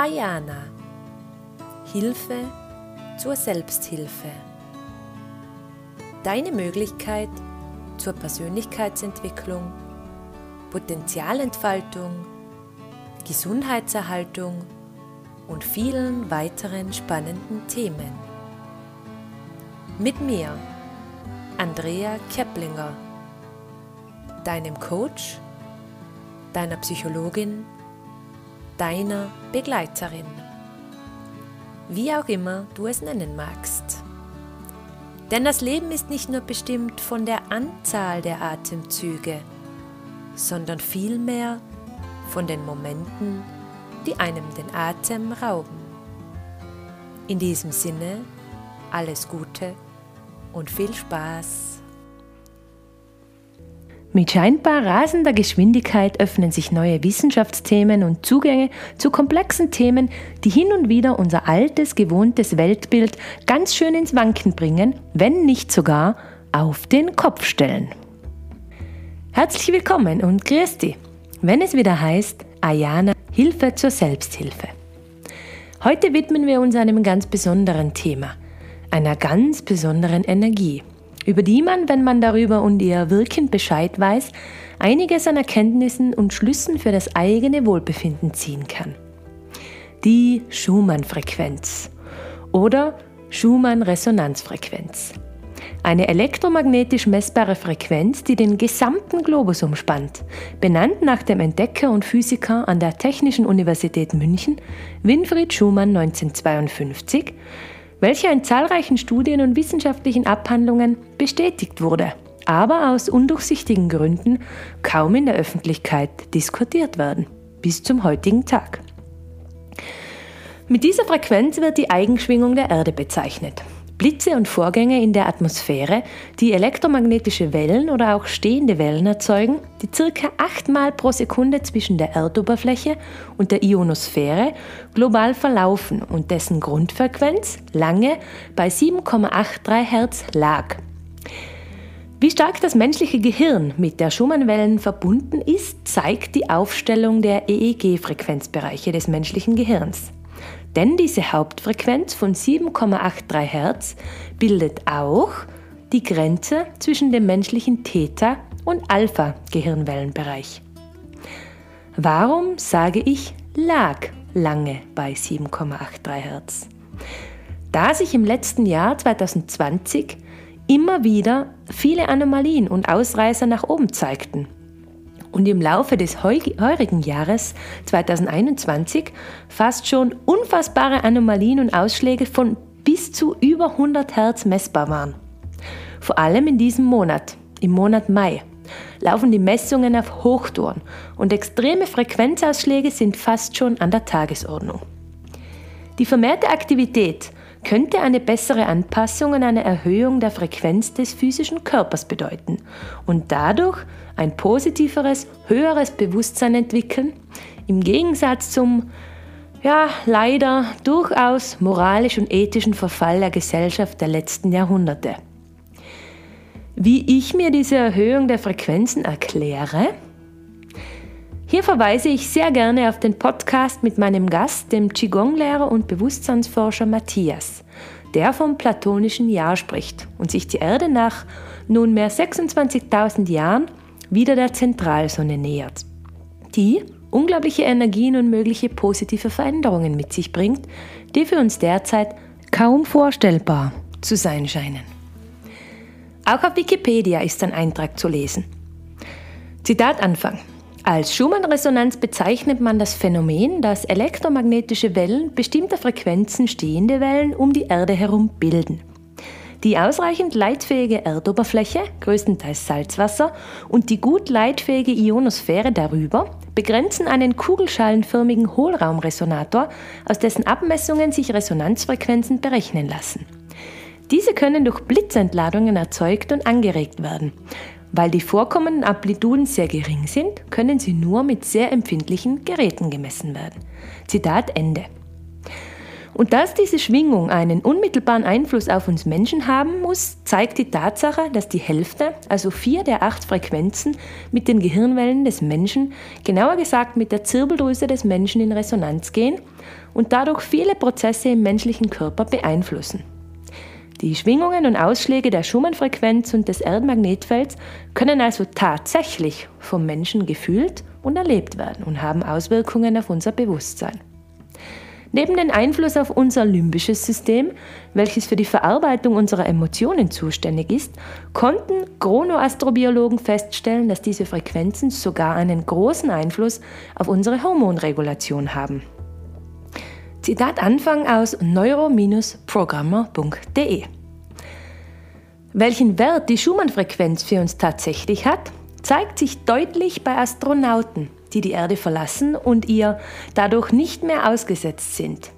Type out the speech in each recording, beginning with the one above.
Ayana. Hilfe zur Selbsthilfe. Deine Möglichkeit zur Persönlichkeitsentwicklung, Potenzialentfaltung, Gesundheitserhaltung und vielen weiteren spannenden Themen. Mit mir, Andrea Keplinger, deinem Coach, deiner Psychologin, deiner Begleiterin. Wie auch immer du es nennen magst. Denn das Leben ist nicht nur bestimmt von der Anzahl der Atemzüge, sondern vielmehr von den Momenten, die einem den Atem rauben. In diesem Sinne, alles Gute und viel Spaß. Mit scheinbar rasender Geschwindigkeit öffnen sich neue Wissenschaftsthemen und Zugänge zu komplexen Themen, die hin und wieder unser altes, gewohntes Weltbild ganz schön ins Wanken bringen, wenn nicht sogar auf den Kopf stellen. Herzlich willkommen und grüß dich, wenn es wieder heißt Ayana Hilfe zur Selbsthilfe. Heute widmen wir uns einem ganz besonderen Thema, einer ganz besonderen Energie – über die man, wenn man darüber und ihr Wirken Bescheid weiß, einiges an Erkenntnissen und Schlüssen für das eigene Wohlbefinden ziehen kann. Die Schumann-Frequenz oder Schumann-Resonanzfrequenz. Eine elektromagnetisch messbare Frequenz, die den gesamten Globus umspannt, benannt nach dem Entdecker und Physiker an der Technischen Universität München, Winfried Schumann 1952, welcher in zahlreichen Studien und wissenschaftlichen Abhandlungen bestätigt wurde, aber aus undurchsichtigen Gründen kaum in der Öffentlichkeit diskutiert werden, bis zum heutigen Tag. Mit dieser Frequenz wird die Eigenschwingung der Erde bezeichnet. Blitze und Vorgänge in der Atmosphäre, die elektromagnetische Wellen oder auch stehende Wellen erzeugen, die circa achtmal pro Sekunde zwischen der Erdoberfläche und der Ionosphäre global verlaufen und dessen Grundfrequenz lange bei 7,83 Hertz lag. Wie stark das menschliche Gehirn mit der Schumann-Wellen verbunden ist, zeigt die Aufstellung der EEG-Frequenzbereiche des menschlichen Gehirns. Denn diese Hauptfrequenz von 7,83 Hertz bildet auch die Grenze zwischen dem menschlichen Theta- und Alpha-Gehirnwellenbereich. Warum sage ich lag lange bei 7,83 Hertz? Da sich im letzten Jahr 2020 immer wieder viele Anomalien und Ausreißer nach oben zeigten und im Laufe des heurigen Jahres 2021 fast schon unfassbare Anomalien und Ausschläge von bis zu über 100 Hertz messbar waren. Vor allem in diesem Monat, im Monat Mai, laufen die Messungen auf Hochtouren und extreme Frequenzausschläge sind fast schon an der Tagesordnung. Die vermehrte Aktivität könnte eine bessere Anpassung und eine Erhöhung der Frequenz des physischen Körpers bedeuten und dadurch ein positiveres, höheres Bewusstsein entwickeln, im Gegensatz zum ja, leider durchaus moralisch und ethischen Verfall der Gesellschaft der letzten Jahrhunderte. Wie ich mir diese Erhöhung der Frequenzen erkläre, hier verweise ich sehr gerne auf den Podcast mit meinem Gast, dem Qigong-Lehrer und Bewusstseinsforscher Matthias, der vom platonischen Jahr spricht und sich die Erde nach nunmehr 26.000 Jahren wieder der Zentralsonne nähert, die unglaubliche Energien und mögliche positive Veränderungen mit sich bringt, die für uns derzeit kaum vorstellbar zu sein scheinen. Auch auf Wikipedia ist ein Eintrag zu lesen. Zitat Anfang. Als Schumann-Resonanz bezeichnet man das Phänomen, dass elektromagnetische Wellen bestimmter Frequenzen stehende Wellen um die Erde herum bilden. Die ausreichend leitfähige Erdoberfläche, größtenteils Salzwasser, und die gut leitfähige Ionosphäre darüber begrenzen einen kugelschalenförmigen Hohlraumresonator, aus dessen Abmessungen sich Resonanzfrequenzen berechnen lassen. Diese können durch Blitzentladungen erzeugt und angeregt werden. Weil die vorkommenden Amplituden sehr gering sind, können sie nur mit sehr empfindlichen Geräten gemessen werden. Zitat Ende. Und dass diese Schwingung einen unmittelbaren Einfluss auf uns Menschen haben muss, zeigt die Tatsache, dass die Hälfte, also vier der acht Frequenzen, mit den Gehirnwellen des Menschen, genauer gesagt mit der Zirbeldrüse des Menschen in Resonanz gehen und dadurch viele Prozesse im menschlichen Körper beeinflussen. Die Schwingungen und Ausschläge der Schumann-Frequenz und des Erdmagnetfelds können also tatsächlich vom Menschen gefühlt und erlebt werden und haben Auswirkungen auf unser Bewusstsein. Neben dem Einfluss auf unser limbisches System, welches für die Verarbeitung unserer Emotionen zuständig ist, konnten Chronoastrobiologen feststellen, dass diese Frequenzen sogar einen großen Einfluss auf unsere Hormonregulation haben. Zitat Anfang aus neuro-programmer.de. Welchen Wert die Schumann-Frequenz für uns tatsächlich hat, zeigt sich deutlich bei Astronauten, die die Erde verlassen und ihr dadurch nicht mehr ausgesetzt sind.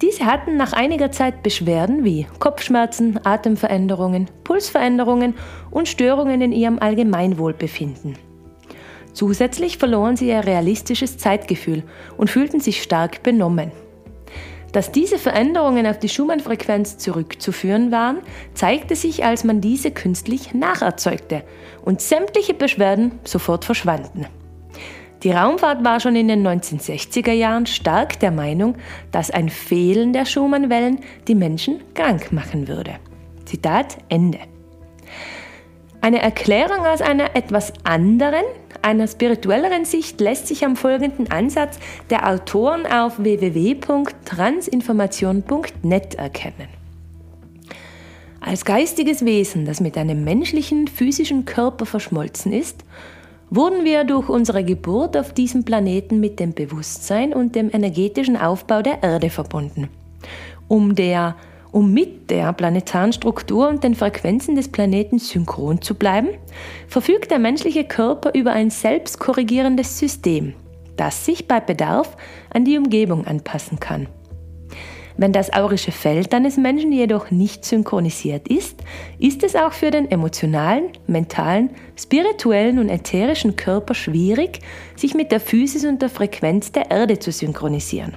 Diese hatten nach einiger Zeit Beschwerden wie Kopfschmerzen, Atemveränderungen, Pulsveränderungen und Störungen in ihrem Allgemeinwohlbefinden. Zusätzlich verloren sie ihr realistisches Zeitgefühl und fühlten sich stark benommen. Dass diese Veränderungen auf die Schumann-Frequenz zurückzuführen waren, zeigte sich, als man diese künstlich nacherzeugte und sämtliche Beschwerden sofort verschwanden. Die Raumfahrt war schon in den 1960er Jahren stark der Meinung, dass ein Fehlen der Schumann-Wellen die Menschen krank machen würde. Zitat Ende. Eine Erklärung aus einer etwas anderen, einer spirituelleren Sicht lässt sich am folgenden Ansatz der Autoren auf www.transinformation.net erkennen. Als geistiges Wesen, das mit einem menschlichen, physischen Körper verschmolzen ist, wurden wir durch unsere Geburt auf diesem Planeten mit dem Bewusstsein und dem energetischen Aufbau der Erde verbunden. Um der um mit der planetaren Struktur und den Frequenzen des Planeten synchron zu bleiben, verfügt der menschliche Körper über ein selbstkorrigierendes System, das sich bei Bedarf an die Umgebung anpassen kann. Wenn das aurische Feld eines Menschen jedoch nicht synchronisiert ist, ist es auch für den emotionalen, mentalen, spirituellen und ätherischen Körper schwierig, sich mit der Physis und der Frequenz der Erde zu synchronisieren.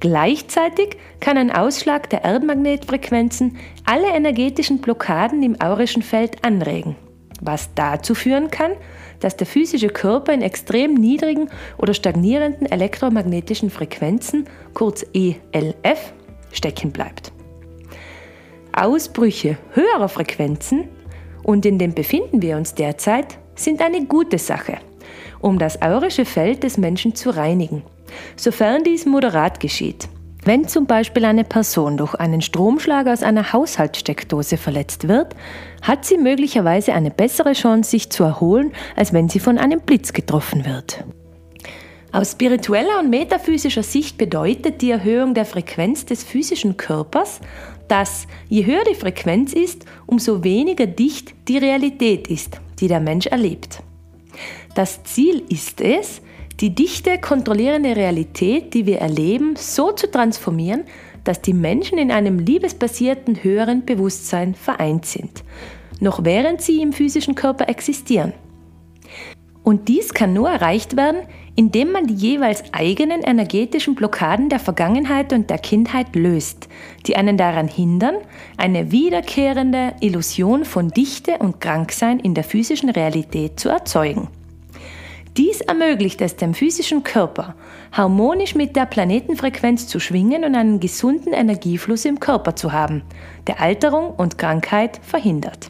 Gleichzeitig kann ein Ausschlag der Erdmagnetfrequenzen alle energetischen Blockaden im aurischen Feld anregen, was dazu führen kann, dass der physische Körper in extrem niedrigen oder stagnierenden elektromagnetischen Frequenzen, kurz ELF, stecken bleibt. Ausbrüche höherer Frequenzen, und in dem befinden wir uns derzeit, sind eine gute Sache, um das aurische Feld des Menschen zu reinigen sofern dies moderat geschieht. Wenn zum Beispiel eine Person durch einen Stromschlag aus einer Haushaltssteckdose verletzt wird, hat sie möglicherweise eine bessere Chance, sich zu erholen, als wenn sie von einem Blitz getroffen wird. Aus spiritueller und metaphysischer Sicht bedeutet die Erhöhung der Frequenz des physischen Körpers, dass je höher die Frequenz ist, umso weniger dicht die Realität ist, die der Mensch erlebt. Das Ziel ist es, die dichte, kontrollierende Realität, die wir erleben, so zu transformieren, dass die Menschen in einem liebesbasierten höheren Bewusstsein vereint sind, noch während sie im physischen Körper existieren. Und dies kann nur erreicht werden, indem man die jeweils eigenen energetischen Blockaden der Vergangenheit und der Kindheit löst, die einen daran hindern, eine wiederkehrende Illusion von Dichte und Kranksein in der physischen Realität zu erzeugen. Dies ermöglicht es dem physischen Körper, harmonisch mit der Planetenfrequenz zu schwingen und einen gesunden Energiefluss im Körper zu haben, der Alterung und Krankheit verhindert.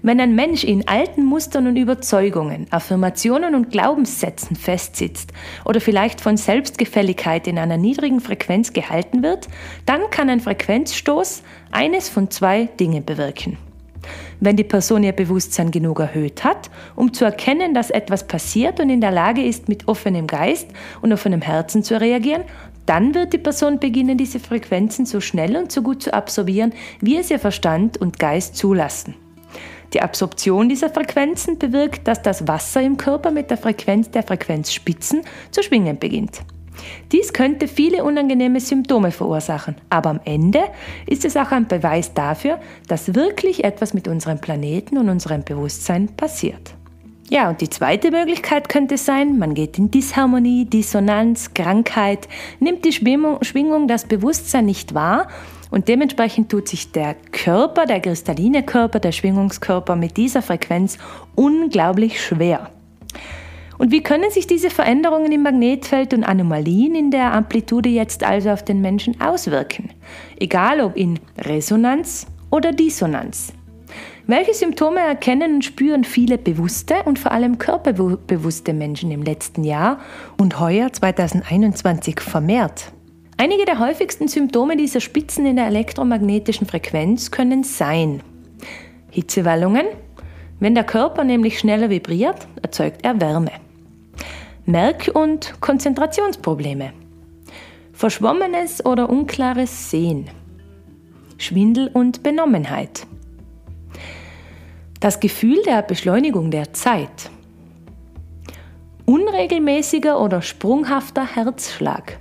Wenn ein Mensch in alten Mustern und Überzeugungen, Affirmationen und Glaubenssätzen festsitzt oder vielleicht von Selbstgefälligkeit in einer niedrigen Frequenz gehalten wird, dann kann ein Frequenzstoß eines von zwei Dingen bewirken. Wenn die Person ihr Bewusstsein genug erhöht hat, um zu erkennen, dass etwas passiert und in der Lage ist, mit offenem Geist und offenem Herzen zu reagieren, dann wird die Person beginnen, diese Frequenzen so schnell und so gut zu absorbieren, wie es ihr Verstand und Geist zulassen. Die Absorption dieser Frequenzen bewirkt, dass das Wasser im Körper mit der Frequenz der Frequenzspitzen zu schwingen beginnt. Dies könnte viele unangenehme Symptome verursachen, aber am Ende ist es auch ein Beweis dafür, dass wirklich etwas mit unserem Planeten und unserem Bewusstsein passiert. Ja, und die zweite Möglichkeit könnte sein, man geht in Disharmonie, Dissonanz, Krankheit, nimmt die Schwingung, Schwingung, das Bewusstsein nicht wahr und dementsprechend tut sich der Körper, der kristalline Körper, der Schwingungskörper mit dieser Frequenz unglaublich schwer. Und wie können sich diese Veränderungen im Magnetfeld und Anomalien in der Amplitude jetzt also auf den Menschen auswirken? Egal ob in Resonanz oder Dissonanz. Welche Symptome erkennen und spüren viele bewusste und vor allem körperbewusste Menschen im letzten Jahr und heuer 2021 vermehrt? Einige der häufigsten Symptome dieser Spitzen in der elektromagnetischen Frequenz können sein Hitzewallungen. Wenn der Körper nämlich schneller vibriert, erzeugt er Wärme. Merk- und Konzentrationsprobleme. Verschwommenes oder unklares Sehen. Schwindel und Benommenheit das Gefühl der Beschleunigung der Zeit. Unregelmäßiger oder sprunghafter Herzschlag.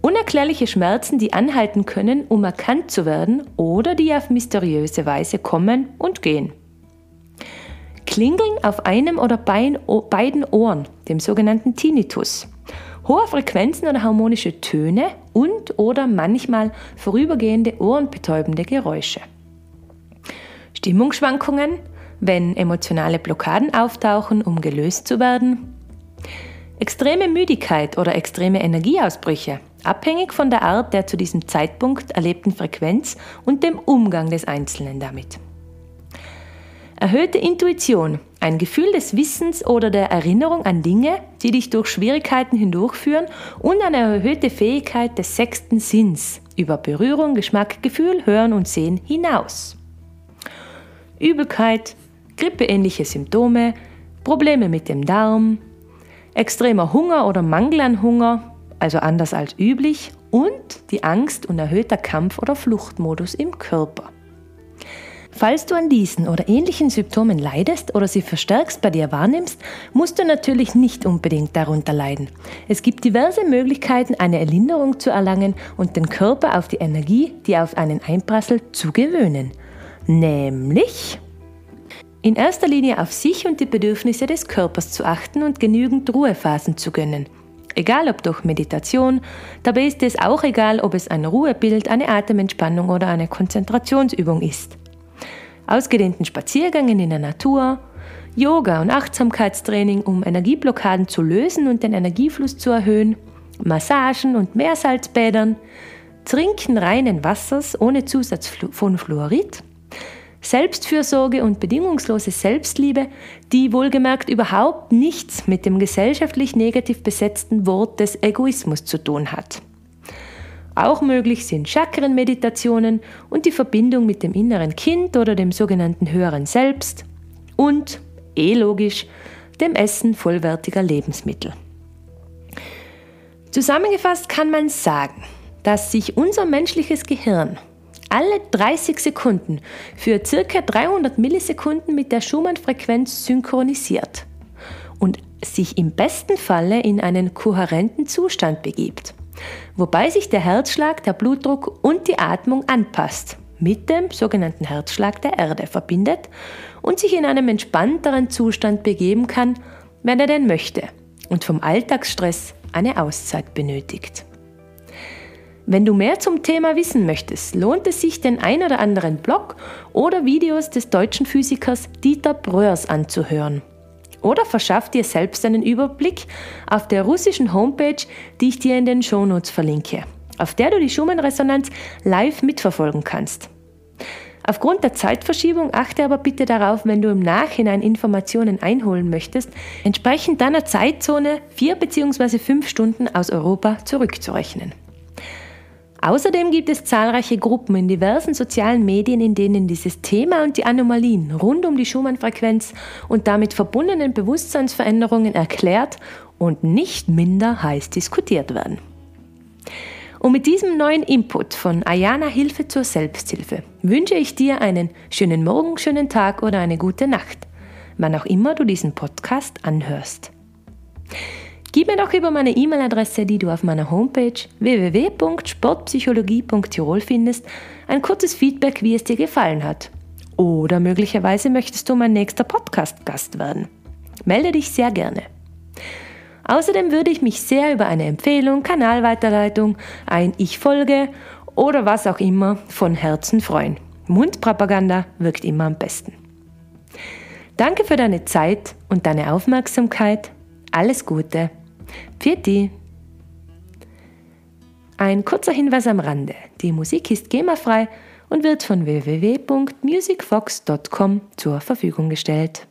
Unerklärliche Schmerzen, die anhalten können, um erkannt zu werden oder die auf mysteriöse Weise kommen und gehen. Klingeln auf einem oder beiden Ohren, dem sogenannten Tinnitus. Hohe Frequenzen oder harmonische Töne und oder manchmal vorübergehende ohrenbetäubende Geräusche. Stimmungsschwankungen, wenn emotionale Blockaden auftauchen, um gelöst zu werden. Extreme Müdigkeit oder extreme Energieausbrüche, abhängig von der Art der zu diesem Zeitpunkt erlebten Frequenz und dem Umgang des Einzelnen damit. Erhöhte Intuition, ein Gefühl des Wissens oder der Erinnerung an Dinge, die dich durch Schwierigkeiten hindurchführen und eine erhöhte Fähigkeit des sechsten Sinns über Berührung, Geschmack, Gefühl, Hören und Sehen hinaus. Übelkeit, grippeähnliche Symptome, Probleme mit dem Darm, extremer Hunger oder Mangel an Hunger, also anders als üblich, und die Angst und erhöhter Kampf- oder Fluchtmodus im Körper. Falls du an diesen oder ähnlichen Symptomen leidest oder sie verstärkst bei dir wahrnimmst, musst du natürlich nicht unbedingt darunter leiden. Es gibt diverse Möglichkeiten, eine Erlinderung zu erlangen und den Körper auf die Energie, die auf einen einprasselt, zu gewöhnen nämlich in erster Linie auf sich und die Bedürfnisse des Körpers zu achten und genügend Ruhephasen zu gönnen. Egal ob durch Meditation, dabei ist es auch egal, ob es ein Ruhebild, eine Atementspannung oder eine Konzentrationsübung ist. Ausgedehnten Spaziergängen in der Natur, Yoga und Achtsamkeitstraining, um Energieblockaden zu lösen und den Energiefluss zu erhöhen, Massagen und Meersalzbädern, Trinken reinen Wassers ohne Zusatz von Fluorid, Selbstfürsorge und bedingungslose Selbstliebe, die wohlgemerkt überhaupt nichts mit dem gesellschaftlich negativ besetzten Wort des Egoismus zu tun hat. Auch möglich sind Chakrenmeditationen und die Verbindung mit dem inneren Kind oder dem sogenannten höheren Selbst und, eh logisch, dem Essen vollwertiger Lebensmittel. Zusammengefasst kann man sagen, dass sich unser menschliches Gehirn alle 30 Sekunden für circa 300 Millisekunden mit der Schumann-Frequenz synchronisiert und sich im besten Falle in einen kohärenten Zustand begibt, wobei sich der Herzschlag, der Blutdruck und die Atmung anpasst, mit dem sogenannten Herzschlag der Erde verbindet und sich in einem entspannteren Zustand begeben kann, wenn er denn möchte und vom Alltagsstress eine Auszeit benötigt. Wenn du mehr zum Thema wissen möchtest, lohnt es sich, den ein oder anderen Blog oder Videos des deutschen Physikers Dieter Bröers anzuhören. Oder verschaff dir selbst einen Überblick auf der russischen Homepage, die ich dir in den Shownotes verlinke, auf der du die Schumann-Resonanz live mitverfolgen kannst. Aufgrund der Zeitverschiebung achte aber bitte darauf, wenn du im Nachhinein Informationen einholen möchtest, entsprechend deiner Zeitzone vier bzw. fünf Stunden aus Europa zurückzurechnen. Außerdem gibt es zahlreiche Gruppen in diversen sozialen Medien, in denen dieses Thema und die Anomalien rund um die Schumann-Frequenz und damit verbundenen Bewusstseinsveränderungen erklärt und nicht minder heiß diskutiert werden. Und mit diesem neuen Input von Ayana Hilfe zur Selbsthilfe wünsche ich dir einen schönen Morgen, schönen Tag oder eine gute Nacht, wann auch immer du diesen Podcast anhörst. Gib mir doch über meine E-Mail-Adresse, die du auf meiner Homepage www.sportpsychologie.tirol findest, ein kurzes Feedback, wie es dir gefallen hat. Oder möglicherweise möchtest du mein nächster Podcast-Gast werden. Melde dich sehr gerne. Außerdem würde ich mich sehr über eine Empfehlung, Kanalweiterleitung, ein Ich folge oder was auch immer von Herzen freuen. Mundpropaganda wirkt immer am besten. Danke für deine Zeit und deine Aufmerksamkeit. Alles Gute. Pfiat Ein kurzer Hinweis am Rande. Die Musik ist GEMA-frei und wird von www.musicfox.com zur Verfügung gestellt.